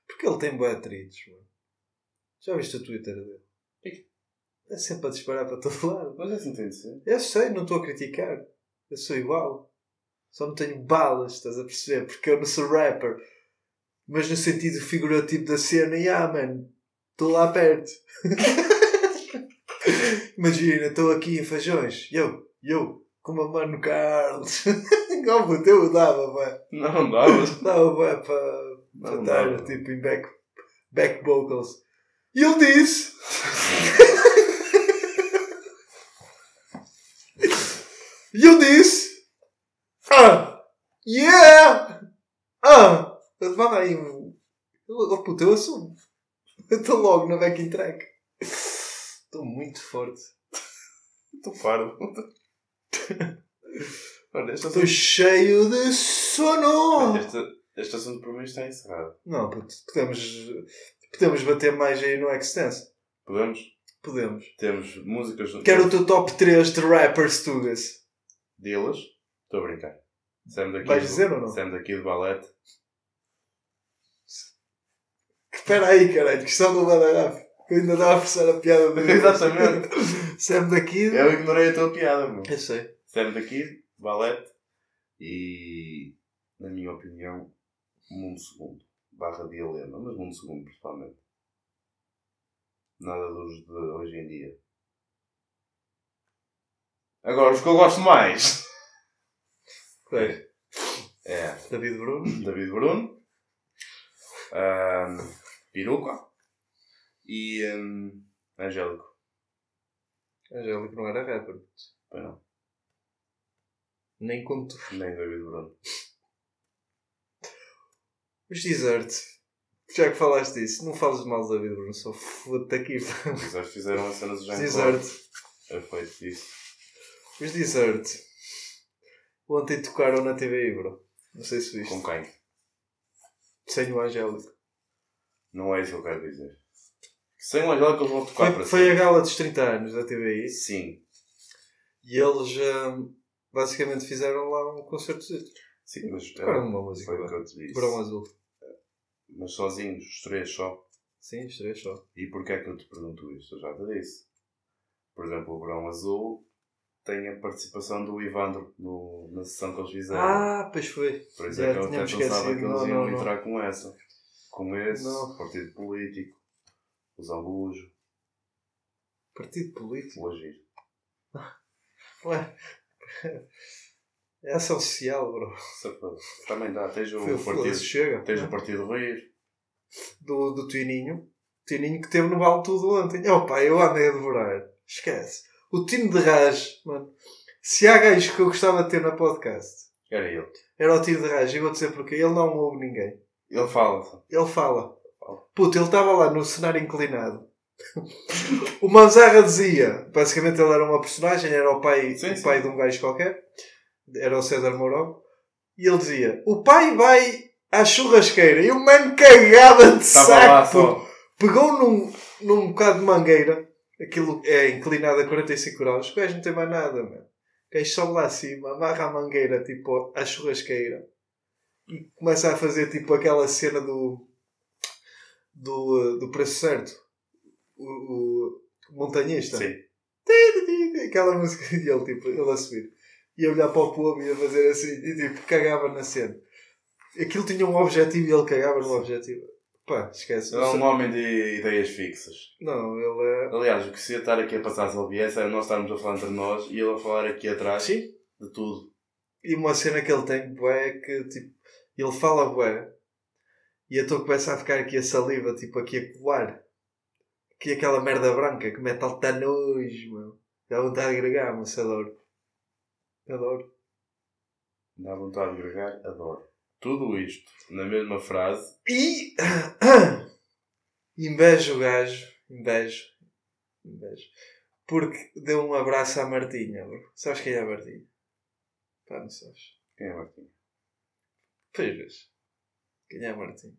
Porque ele tem boa atritos, mano. Já viste o Twitter dele? É sempre a disparar para todo lado. Mas assim tem de ser. Eu sei, não estou a criticar. Eu sou igual. Só não tenho balas, estás a perceber? Porque eu não sou rapper. Mas no sentido figurativo da cena, e ah, mano, estou lá perto. *laughs* Imagina, estou aqui em Fajões. Eu, eu, com o Mano Carlos. *laughs* Não, puto, eu dava, pá. Não dava. Dava, para, estar, tipo, em back, back vocals. E ele disse... *laughs* E eu disse. Ah! Yeah! Ah! Aí um. Oh puta, eu assumo. Eu estou logo na backing track. Estou muito forte. Estou. *laughs* Olha, este Estou assunto, cheio de sono! este, este assunto para mim está encerrado. Não, puto, podemos. Podemos bater mais aí no Extense. Podemos? Podemos. Temos músicas Quero o teu top 3 de rappers tugas. deles. Estou a brincar. Sam daqui Vais do- dizer ou não? Sam daqui do balete. Espera aí, caralho, questão do Badaraf. Eu ainda estava a forçar a piada dele. *laughs* Exatamente. Sam daqui. Eu ignorei a tua piada, meu. Eu sei. Sam daqui, balete. E, na minha opinião, Mundo Segundo. Barra de Helena, mas Mundo Segundo principalmente. Nada dos de hoje em dia. Agora, os que eu gosto mais Pois. é David Bruno. David Bruno, ahm, Piruca e ahm, Angélico. Angélico não era rapper. Pois não, Nem conto. nem David Bruno. Os desert. Já que falaste disso, não falas mal do David Bruno, só foda-te aqui. Os fizeram a cena do Jean desert. É feito disso. Os desert. Ontem tocaram na TV, bro. Não sei se viste. Com quem? Sem o Angélico. Não é isso que eu quero dizer. Sem o Angélico eles vão tocar Foi, para foi a sempre. gala dos 30 anos da TVI Sim. e eles hum, basicamente fizeram lá um concerto. Sim, mas Tocaram uma música. foi o que eu te disse. Verão Azul. Mas sozinhos, os três só. Sim, os três só. E porquê é que eu te pergunto isto? Eu já te disse. Por exemplo, o Verão Azul tem a participação do Ivandro no, na sessão que eles fizeram. Ah, pois foi. Por já é que eu até pensava que eles iam entrar com essa. Com esse, Não. partido político, o Zambujo, Partido político. o Agir. *laughs* Ué. É ação social, bro. Também dá. Tens o Foi partido, chega. tens o partido Rir. Do, do Tininho. Tininho que teve no Vale Tudo ontem. Oh pá, eu andei a devorar. Esquece. O Tino de Raj, mano. Se há gajos que eu gostava de ter na podcast, Era ele. era o Tino de Raj. E vou dizer porque ele não ouve ninguém. Ele fala. Ele fala. Puta, ele estava lá no cenário inclinado. *laughs* O Manzarra dizia, basicamente ele era uma personagem, era o pai, Sim, o sim. pai de um gajo qualquer, era o César Mourão, e ele dizia: O pai vai à churrasqueira e o mano cagava de Estava lá saco, pegou num, num bocado de mangueira, aquilo é inclinado a 45 graus, o gajo não tem mais nada, mano. O gajo sobe lá acima, amarra a mangueira tipo à churrasqueira e começa a fazer tipo aquela cena do do, do preço certo. O, o montanhista. Sim. Aquela música *laughs* e ele, tipo, ele a subir. E a olhar para o povo e a fazer assim, e tipo, cagava na cena. Aquilo tinha um objetivo e ele cagava no objetivo. Pá, esquece. Ele é um homem de ideias fixas. Não, ele é. Aliás, o que se ia estar aqui a passar se ele viesse era nós estarmos a falar entre nós e ele a falar aqui atrás Sim. de tudo. E uma cena que ele tem, é que tipo, ele fala bué. E então começa a ficar aqui a saliva, tipo, aqui a colar. Aqui aquela merda branca que mete alta nojo, meu. Dá vontade de agregar, mas adoro. Adoro. Dá vontade de agregar, adoro. Tudo isto na mesma frase. E *coughs* invejo o gajo, invejo, invejo, porque deu um abraço à Martinha, bro. Sabes quem é a Martinha? Pá, não sabes. Quem é Martim? Pois Quem é a Martinha?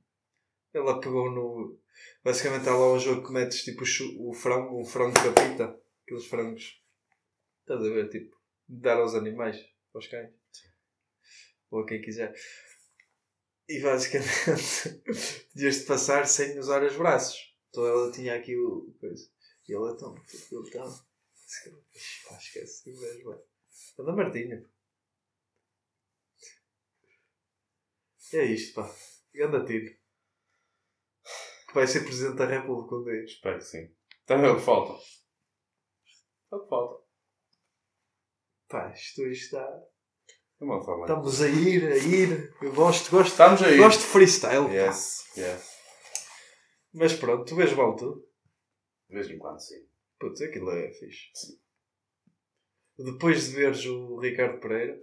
Ela pegou no. Basicamente há lá um jogo que metes tipo o chu- o frango, frango capita. Aqueles frangos. Estás a ver? Tipo, dar aos animais, aos cães. Ou a quem quiser. E basicamente tinhas *laughs* de passar sem usar os braços. Então ela tinha aqui o coisa. E ela então, ele então. Pá, esquece, invejo, bem. Anda Martinha. É isto, pá. Ganda tiro. Que vai ser Presidente da República um dia. Espero que sim. Também o que falta. É o que falta. Pá, isto está. Uma forma. Estamos a ir, a ir. Eu gosto, gosto, Estamos aí. gosto de freestyle. pá. Yes, yes. Mas pronto, tu vês mal tudo. De vez em quando, sim. Putz, aquilo é fixe. Sim. Depois de veres o Ricardo Pereira.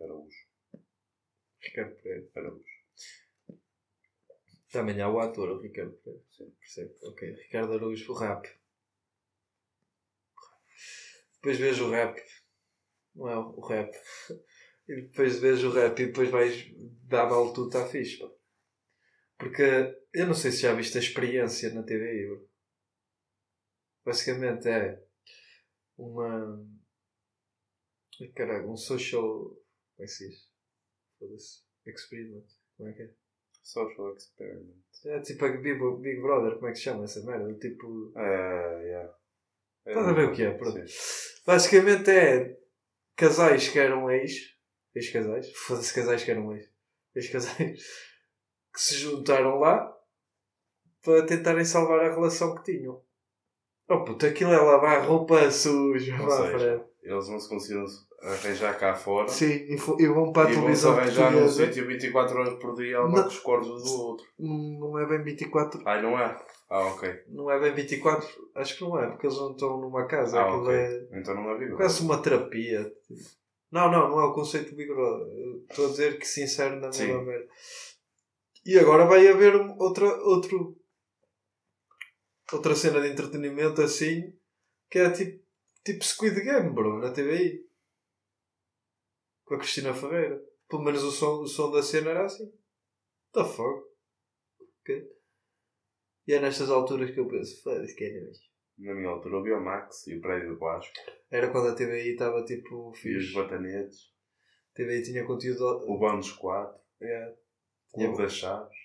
Araújo. Ricardo Pereira. Araújo. Também há o ator, o Ricardo Pereira. Ok. Ricardo Araújo, o rap. Depois vês o rap. Não é o rap. E depois vês o rap e depois vais dar mal tudo, está fixe. pá. Porque eu não sei se já viste a experiência na TV. bro. Basicamente é uma. Caralho, um social. Como é que se diz? Foda-se. Experiment. Como é que é? Social experiment. É tipo a Big, Big Brother, como é que se chama essa merda? Tipo. É, yeah. Estás a ver o que é? Pronto. Sim. Basicamente é casais que eram ex. Ex-casais. Foda-se casais que eram ex. Ex-casais. *laughs* Que se juntaram lá para tentarem salvar a relação que tinham. Oh puta, aquilo é lavar roupa suja. Ou seja. Eles não se conseguiram arranjar cá fora. Sim, e, e vão para a e vão televisão arranjar num sítio 24 horas por dia a Não. com os cordos do outro. Não é bem 24. Ai, não é? Ah, ok. Não é bem 24. Acho que não é, porque eles não estão numa casa. Ah, aquilo ok. é. Então não é Big Quase uma terapia. Não, não, não é o conceito do Big Brother. Eu Estou a dizer que sincero na mesma merda. E agora vai haver outra, outro, outra cena de entretenimento assim que é tipo, tipo Squid Game, bro, na TVI. Com a Cristina Ferreira. Pelo menos o som, o som da cena era assim. The fuck? Ok. E é nestas alturas que eu penso, foda-se que é mesmo. Na minha altura ouvi o Max e o prédio de baixo. Era quando a TVI estava tipo E os fixe. batanetes. A TVI tinha conteúdo. O bónus 4. É, O Clube das Chaves.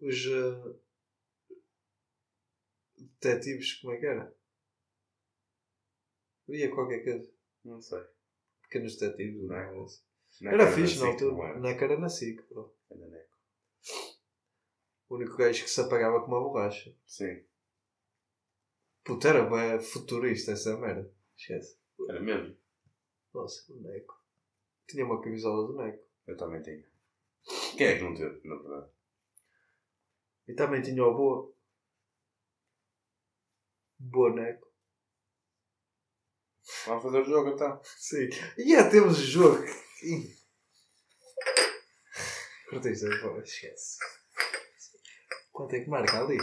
os eh, detetives, como é que era? Havia qualquer coisa. Não sei. Pequenos detetives, Não é? era fixe na altura. era? Na cara na SIC, neco. O único gajo que se apagava com uma borracha. Sim. Puta, era bué futurista essa merda. Esquece. Era mesmo. Nossa, o Neco. Tinha uma camisola do Neco. Eu também tinha. Quem é que não teve, na verdade? E também tinha o Boa. Boa Neco. Vamos fazer o jogo então. Sim. E já temos o jogo. Cortei isto, pô, esquece. Quanto é que marca ali?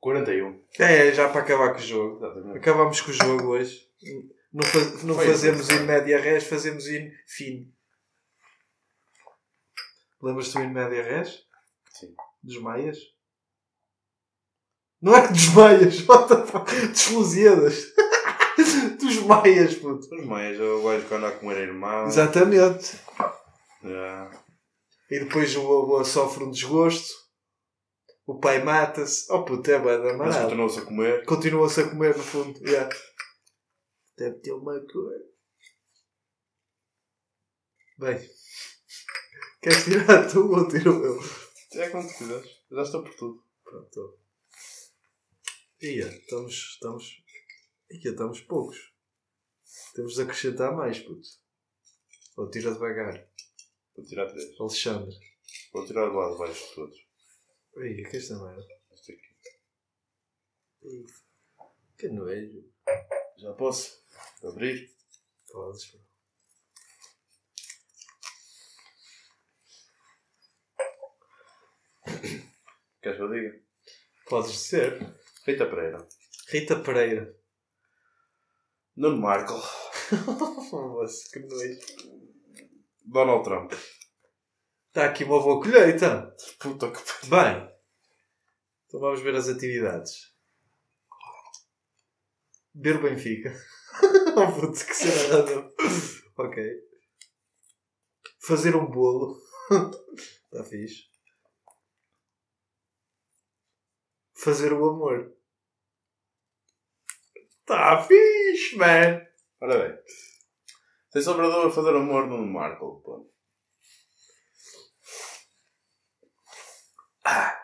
41. É, já para acabar com o jogo. Exatamente. Acabamos com o jogo hoje. Não, faz- não Foi fazemos in média res, fazemos in fino. Lembras-te do in média res? Sim. Dos Maias? Não é dos Maias, *laughs* what the fuck? Dos Lusíadas. dos Maias, puto. Os meios, o gajo que anda a comer irmão. Exatamente. Yeah. E depois o avô sofre um desgosto. O pai mata-se. Oh puto, é bué da Mas marada. continuou-se a comer. Continua-se a comer no fundo. Yeah. Deve ter uma. Bem. Queres tirar tu ou tiro eu? É quando quiseres. Já estou por tudo. Pronto. Ia, estamos. Estamos. Ia, estamos poucos. Temos de acrescentar mais, puto. Ou tira devagar. Vou tirar três. Alexandre. Vou tirar do lado de baixo de todos. Ia, que esta merda. Este aqui. Ih, Que nojo. Já posso abrir? Podes. pô. Queres que eu diga? Podes dizer. Rita Pereira. Rita Pereira. Nuno Markle. Nossa, que nojo. Donald Trump. Está aqui uma boa colheita. Puta que pariu. Bem, então vamos ver as atividades. Ver o Benfica. oh puto, que cena random. Ok. Fazer um bolo. Está *laughs* fixe. Fazer o amor. Está fixe, man. Ora bem. Sem sombra de dúvida fazer amor no Markle. Pronto. Ah.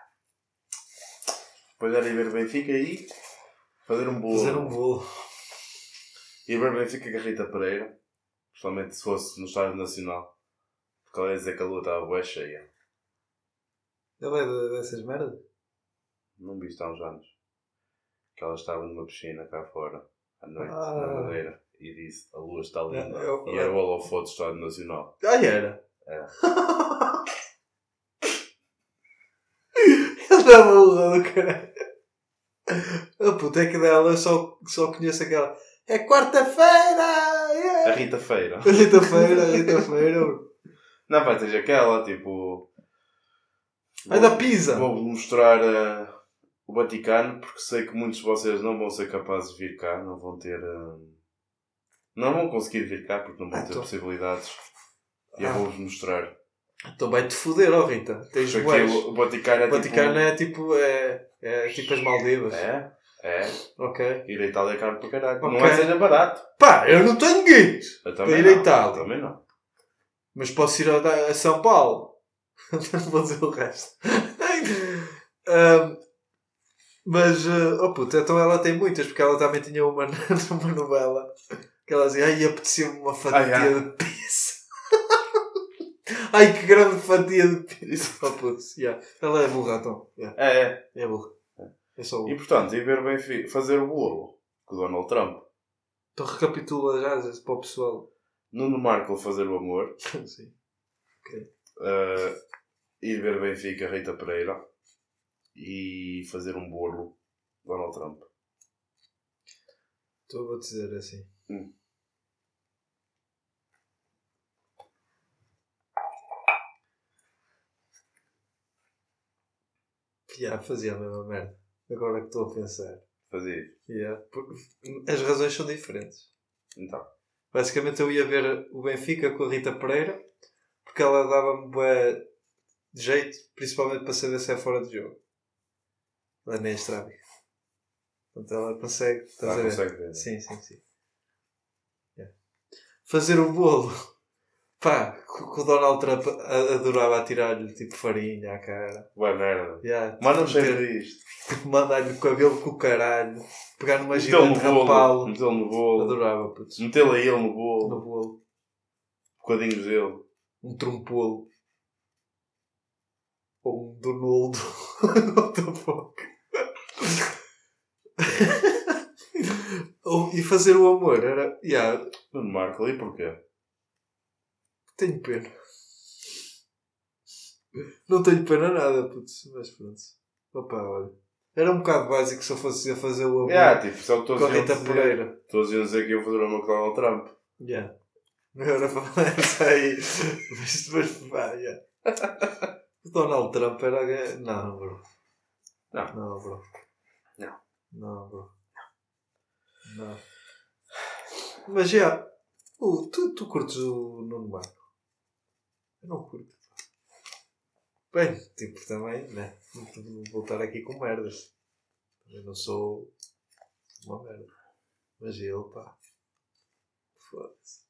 Depois era ir ver Benfica e fazer um bolo. Fazer um bolo. Ir ver Benfica com a Rita Pereira. Principalmente se fosse no Estádio Nacional. Porque ela ia dizer que a lua estava bué cheia. Ele é de- dessas merdas? Não vi isto há uns anos. Que ela estava numa piscina cá fora. À noite, Ah. na madeira. E disse, a lua está linda. É, eu- e era o holofote do Estádio Nacional. Ah, era? É. *laughs* Ele uma burra do caralho. A puta é que dela só, só conheço aquela. É quarta-feira! A Yeah! Rita Feira. Rita-feira, Rita-feira. Não, vai ter aquela, tipo. Ai da pizza! Vou mostrar eh, o Vaticano porque sei que muitos de vocês não vão ser capazes de vir cá, não vão ter. eh, não vão conseguir vir cá porque não vão Ah, ter então. possibilidades. E eu Ah. vou-vos mostrar. Então vai-te foder, ó Rita. Tens boés. o Vaticano é O Vaticano tipo. é tipo. É, é tipo as Maldivas. É, é. Ok. Ir a Itália é caro para caralho. Ok. Não é seja barato. Pá, eu não tenho! Eu também ir não. Itália. Eu Também não. Mas posso ir a, a São Paulo. Não *laughs* vou dizer o resto. *laughs* Ahm, mas, uh, oh puta, então ela tem muitas, porque ela também tinha uma *laughs* numa novela que ela dizia, ai, apetecia-me uma fatia Ah, de pizza. *laughs* ai, que grande fatia de pizza. *laughs* Oh puto, yeah. ela é burra, então. Yeah, É, é. é burra. É só E burra. portanto, ir ver Benfica, fazer o bolo com o Donald Trump. Então recapitula já para o pessoal. Nuno Marco fazer o amor. Sim. Uh, ir ver Benfica, Rita Pereira e fazer um bolo Donald Trump. Então eu vou dizer assim. Hum. Já fazia a mesma merda. Agora que estou a pensar. Fazer. Yeah, porque as razões são diferentes. Então. Basicamente eu ia ver o Benfica com a Rita Pereira porque ela dava-me jeito, principalmente para saber se é fora de jogo. Ela nem é estrábica. Portanto ela consegue. Estás Ah, consegue ver. Sim, sim, sim. Yeah. Fazer o bolo. Pá, que o Donald Trump adorava atirar-lhe tipo farinha à cara. Boa merda. Yeah, Mas não meter- cheiro disto. Mandar-lhe o cabelo com o caralho. Pegar numa gigante rapá-lo. Metê-lo no bolo. Adorava, putz. Metê-lo a ele no bolo. No bolo. Bocadinhos dele. Um trompolo. Ou um Donaldo. *laughs* What the fuck? E fazer o amor era. Yeah, Nuno Marco, e porquê? tenho pena. Não tenho pena nada, putz. Mas pronto. Opa, olha. Era um bocado básico se eu fosse a fazer o amor Yeah, tipo, só com a Rita dizer, Pereira. todos iam dizer que iam fazer uma com Donald Trump. Yeah. Não era falar isso aí. Mas depois, pá, yeah. *laughs* O Donald Trump era. Não, bro. Não. Não, bro. Não. Não, bro. Não. *sighs* Mas já. o tu, tu curtes o Nuno Marco? Eu não curto. Bem, tipo, também, né? Não vou voltar aqui com merdas. Eu não sou uma merda. Mas ele, pá. Foda-se.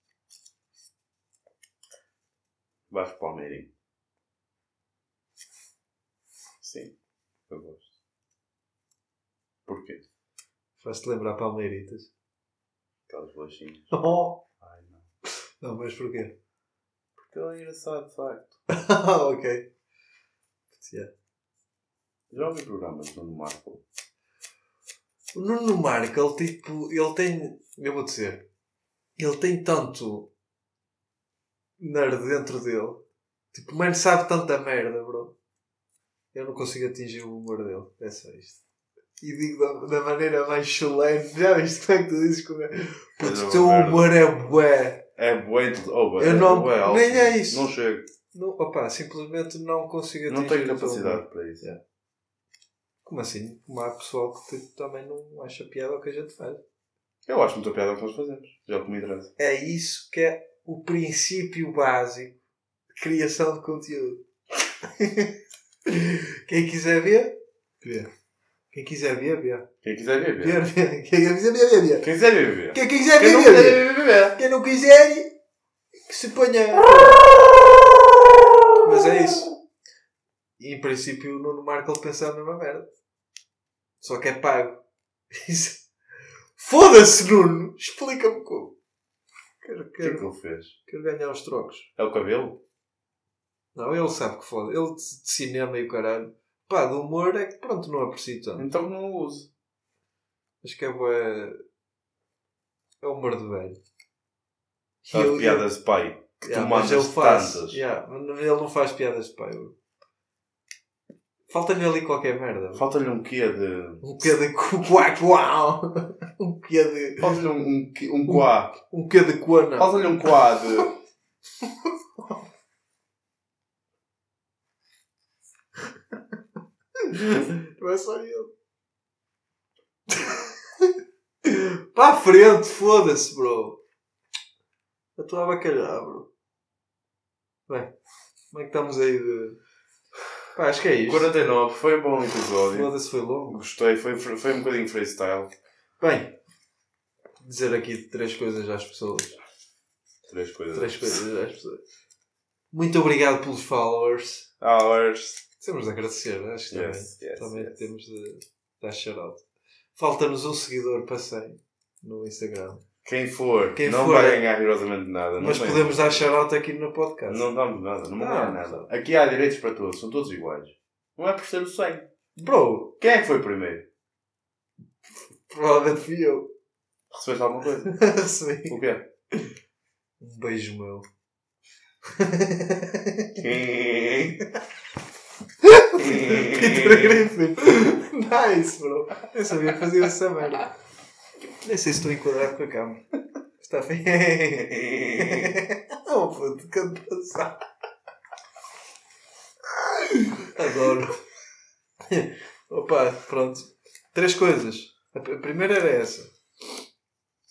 Vasco Palmeirinho. Sim, eu gosto. Porquê? Faz-te lembrar Palmeiritas. Aquelas bolachinhas. *laughs* Oh! Ai não. Não, mas porquê? Porque ele é engraçado, de facto. *laughs* Ok. Yeah. Já ouvi programas do Nuno Marco? O Nuno Marco, ele tipo, ele tem, eu vou dizer, ele tem tanto nerd dentro dele. Tipo, o mano sabe tanta merda, bro. Eu não consigo atingir o humor dele. É só isto. E digo da, da maneira mais chulene. Já viste como é que tu dizes como é? Porque o teu humor é bué. É bué. Oh, bué, Eu é não- bué alto. nem é isso. Não chego. Não, opa, simplesmente não consigo atingir Não tenho capacidade para isso. Yeah. Como assim? Como há pessoal que tipo, também não acha piada o que a gente faz. Eu acho muita piada o que nós fazemos. Já que me interessa. É isso que é o princípio básico de criação de conteúdo. *laughs* Quem quiser ver, vê. Quem quiser ver, vê. Quem quiser ver. Ver. Quem quiser ver, vê. Quem quiser ver, vê. Quem quiser Quem ver, não vê, quiser vê. ver. Quem não quiser, que se ponha. Mas é isso. E em princípio o Nuno Marco ele pensa a mesma merda. Só que é pago. *laughs* Foda-se, Nuno! Explica-me como. Quero, O que é que quero, ele fez? quero ganhar os trocos. É o cabelo? Não, ele sabe que foda. Ele de cinema e o caralho. Pá, do humor é que pronto, não aprecio tanto. Então não o uso. Acho que é bué... É o humor de velho. E Aquelas eu- piadas de pai. Que Yeah, tu mas mandas ele faz. tantas. Yeah, mas ele não faz piadas de pai. bro. Falta-lhe ali qualquer merda. bro. Falta-lhe um quê de... Um quê de cu- quá quá. *laughs* Um quê de. Falta-lhe um, um, quê- um quá. Um quê de coana. Falta-lhe um quá de... *laughs* Não é só ele. Para a frente, foda-se, bro. A bacalhar, bro. Bem, como é que estamos aí de. Pá, acho que é isto. 49. Foi um bom episódio. Foda-se, foi longo. Gostei. Foi, foi um bocadinho freestyle. Bem, dizer aqui três coisas às pessoas. Três coisas. Três coisas às pessoas. Muito obrigado pelos followers. Hours. Temos de agradecer, acho que Yes, também, yes, também yes. temos de dar shout Falta-nos um seguidor para 100 no Instagram. Quem for, Quem não for, vai é- ganhar rigorosamente nada. Mas podemos dar shout aqui no podcast. Não damos nada. Não ganha nada. Aqui há direitos para todos. São todos iguais. Não é por ser o 100. Bro, Quem é que foi primeiro? provavelmente fui eu. Recebeste alguma coisa? *laughs* Sim. O quê? Um beijo meu. *laughs* Peter Griffin. Nice, bro. Eu sabia fazer essa merda. Nem sei se estou enquadrado com a câmera. Está bem. *laughs* Oh, puto, que passar. Adoro. Opa, pronto. Três coisas. A primeira era essa.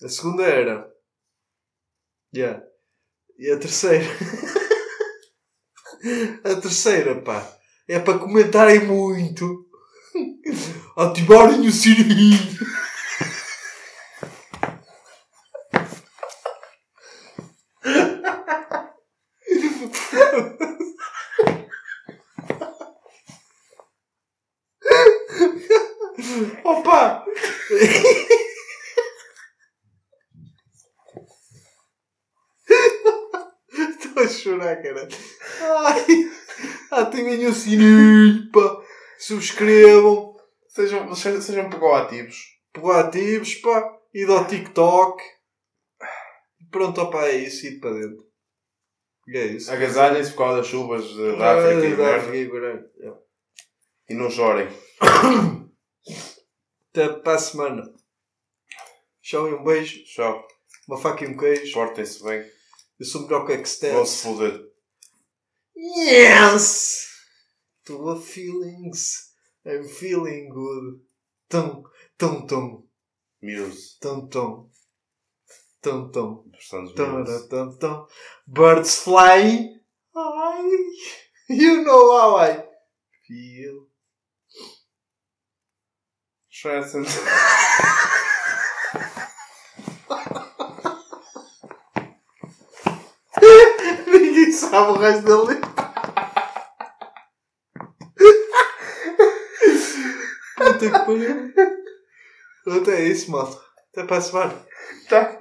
A segunda era. Yeah. E a terceira. *laughs* a terceira, pá. É para comentarem muito. Ativarem o sininho. Opa! Estou a chorar, cara. Ai, ativem o sininho, pá. Subscrevam. Sejam, sejam, sejam proativos. Proativos, pá. E do TikTok. Pronto, opá, é isso. E para dentro. E é isso. Agasalhem-se por causa das chuvas de- da África e Ah, da. África e não chorem. Até para a semana. Tchau e um beijo. Tchau. Uma faca e um queijo. Portem-se bem. Eu sou melhor que Vão se Extens. foder. Yes! Tua feelings. I'm feeling good. Tum, tum, tum. Muse. Tum, Muse. tum, tum. Birds flying. I, you know how I feel. Stressing. *laughs* Sabe o resto da letra. Puta que pariu. Pronto, é isso, malta. Até para a semana. Tá.